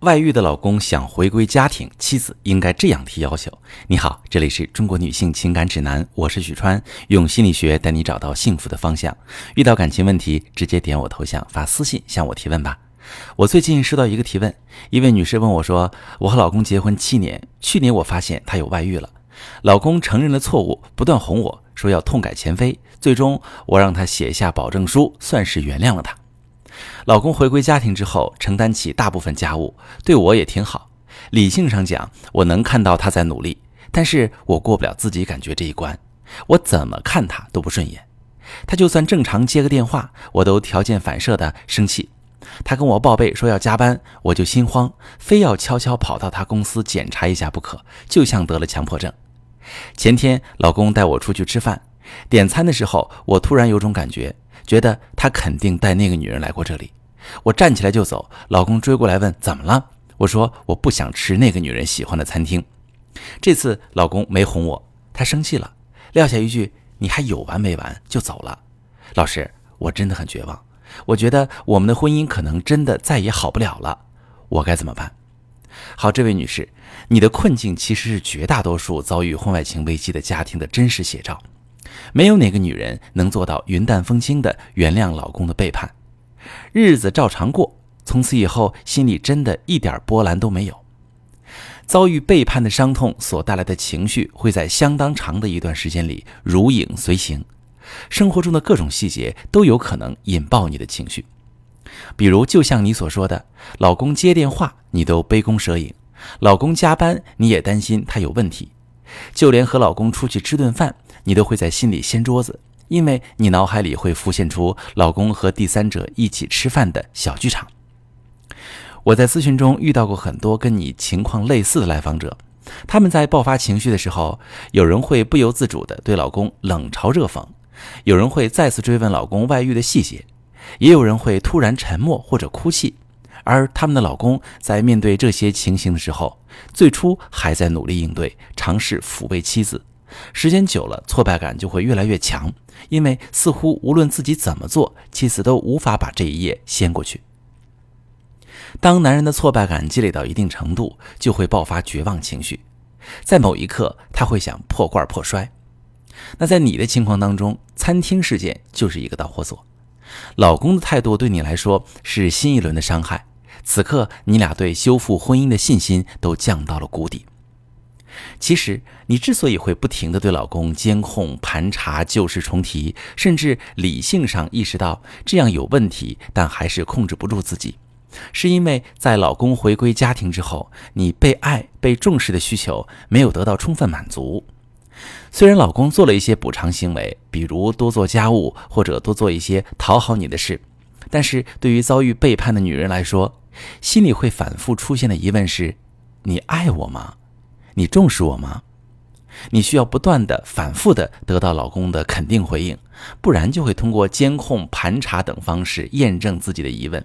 外遇的老公想回归家庭，妻子应该这样提要求。你好，这里是中国女性情感指南，我是许川，用心理学带你找到幸福的方向。遇到感情问题，直接点我头像发私信向我提问吧。我最近收到一个提问，一位女士问我说：“我和老公结婚七年，去年我发现他有外遇了，老公承认了错误，不断哄我说要痛改前非，最终我让他写下保证书，算是原谅了他。”老公回归家庭之后，承担起大部分家务，对我也挺好。理性上讲，我能看到他在努力，但是我过不了自己感觉这一关。我怎么看他都不顺眼。他就算正常接个电话，我都条件反射的生气。他跟我报备说要加班，我就心慌，非要悄悄跑到他公司检查一下不可，就像得了强迫症。前天老公带我出去吃饭，点餐的时候，我突然有种感觉。觉得他肯定带那个女人来过这里，我站起来就走，老公追过来问怎么了？我说我不想吃那个女人喜欢的餐厅。这次老公没哄我，他生气了，撂下一句你还有完没完就走了。老师，我真的很绝望，我觉得我们的婚姻可能真的再也好不了了，我该怎么办？好，这位女士，你的困境其实是绝大多数遭遇婚外情危机的家庭的真实写照。没有哪个女人能做到云淡风轻的原谅老公的背叛，日子照常过，从此以后心里真的一点波澜都没有。遭遇背叛的伤痛所带来的情绪会在相当长的一段时间里如影随形，生活中的各种细节都有可能引爆你的情绪。比如，就像你所说的，老公接电话你都杯弓蛇影，老公加班你也担心他有问题，就连和老公出去吃顿饭。你都会在心里掀桌子，因为你脑海里会浮现出老公和第三者一起吃饭的小剧场。我在咨询中遇到过很多跟你情况类似的来访者，他们在爆发情绪的时候，有人会不由自主地对老公冷嘲热讽，有人会再次追问老公外遇的细节，也有人会突然沉默或者哭泣。而他们的老公在面对这些情形的时候，最初还在努力应对，尝试抚慰妻子。时间久了，挫败感就会越来越强，因为似乎无论自己怎么做，妻子都无法把这一页掀过去。当男人的挫败感积累到一定程度，就会爆发绝望情绪，在某一刻他会想破罐破摔。那在你的情况当中，餐厅事件就是一个导火索，老公的态度对你来说是新一轮的伤害，此刻你俩对修复婚姻的信心都降到了谷底。其实，你之所以会不停地对老公监控、盘查、旧事重提，甚至理性上意识到这样有问题，但还是控制不住自己，是因为在老公回归家庭之后，你被爱、被重视的需求没有得到充分满足。虽然老公做了一些补偿行为，比如多做家务或者多做一些讨好你的事，但是对于遭遇背叛的女人来说，心里会反复出现的疑问是：你爱我吗？你重视我吗？你需要不断的、反复的得到老公的肯定回应，不然就会通过监控、盘查等方式验证自己的疑问，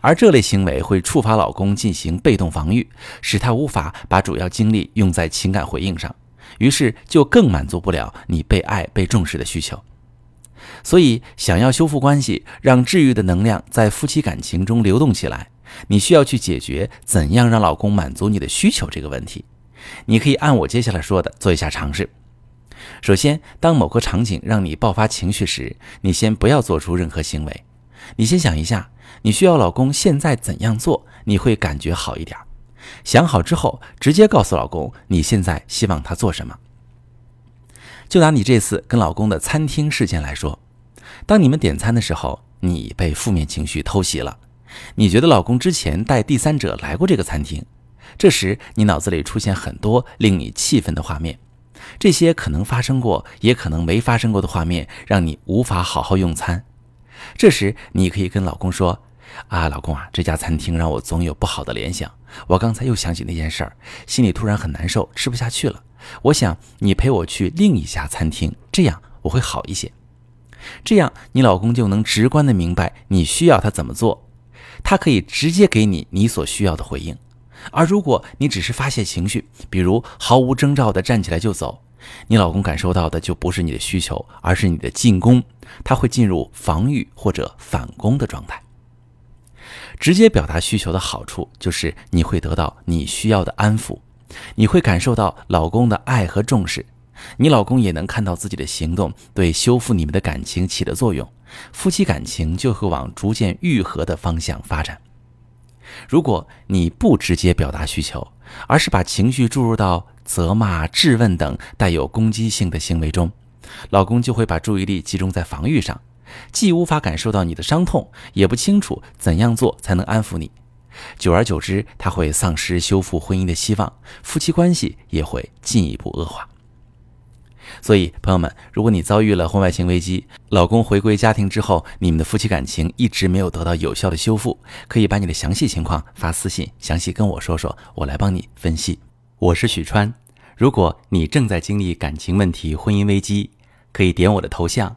而这类行为会触发老公进行被动防御，使他无法把主要精力用在情感回应上，于是就更满足不了你被爱、被重视的需求。所以，想要修复关系，让治愈的能量在夫妻感情中流动起来，你需要去解决怎样让老公满足你的需求这个问题。你可以按我接下来说的做一下尝试。首先，当某个场景让你爆发情绪时，你先不要做出任何行为。你先想一下，你需要老公现在怎样做，你会感觉好一点。想好之后，直接告诉老公你现在希望他做什么。就拿你这次跟老公的餐厅事件来说，当你们点餐的时候，你被负面情绪偷袭了，你觉得老公之前带第三者来过这个餐厅。这时，你脑子里出现很多令你气愤的画面，这些可能发生过，也可能没发生过的画面，让你无法好好用餐。这时，你可以跟老公说：“啊，老公啊，这家餐厅让我总有不好的联想。我刚才又想起那件事儿，心里突然很难受，吃不下去了。我想你陪我去另一家餐厅，这样我会好一些。这样，你老公就能直观的明白你需要他怎么做，他可以直接给你你所需要的回应。”而如果你只是发泄情绪，比如毫无征兆地站起来就走，你老公感受到的就不是你的需求，而是你的进攻，他会进入防御或者反攻的状态。直接表达需求的好处就是你会得到你需要的安抚，你会感受到老公的爱和重视，你老公也能看到自己的行动对修复你们的感情起的作用，夫妻感情就会往逐渐愈合的方向发展。如果你不直接表达需求，而是把情绪注入到责骂、质问等带有攻击性的行为中，老公就会把注意力集中在防御上。既无法感受到你的伤痛，也不清楚怎样做才能安抚你。久而久之，他会丧失修复婚姻的希望，夫妻关系也会进一步恶化。所以，朋友们，如果你遭遇了婚外情危机，老公回归家庭之后，你们的夫妻感情一直没有得到有效的修复，可以把你的详细情况发私信，详细跟我说说，我来帮你分析。我是许川，如果你正在经历感情问题、婚姻危机，可以点我的头像。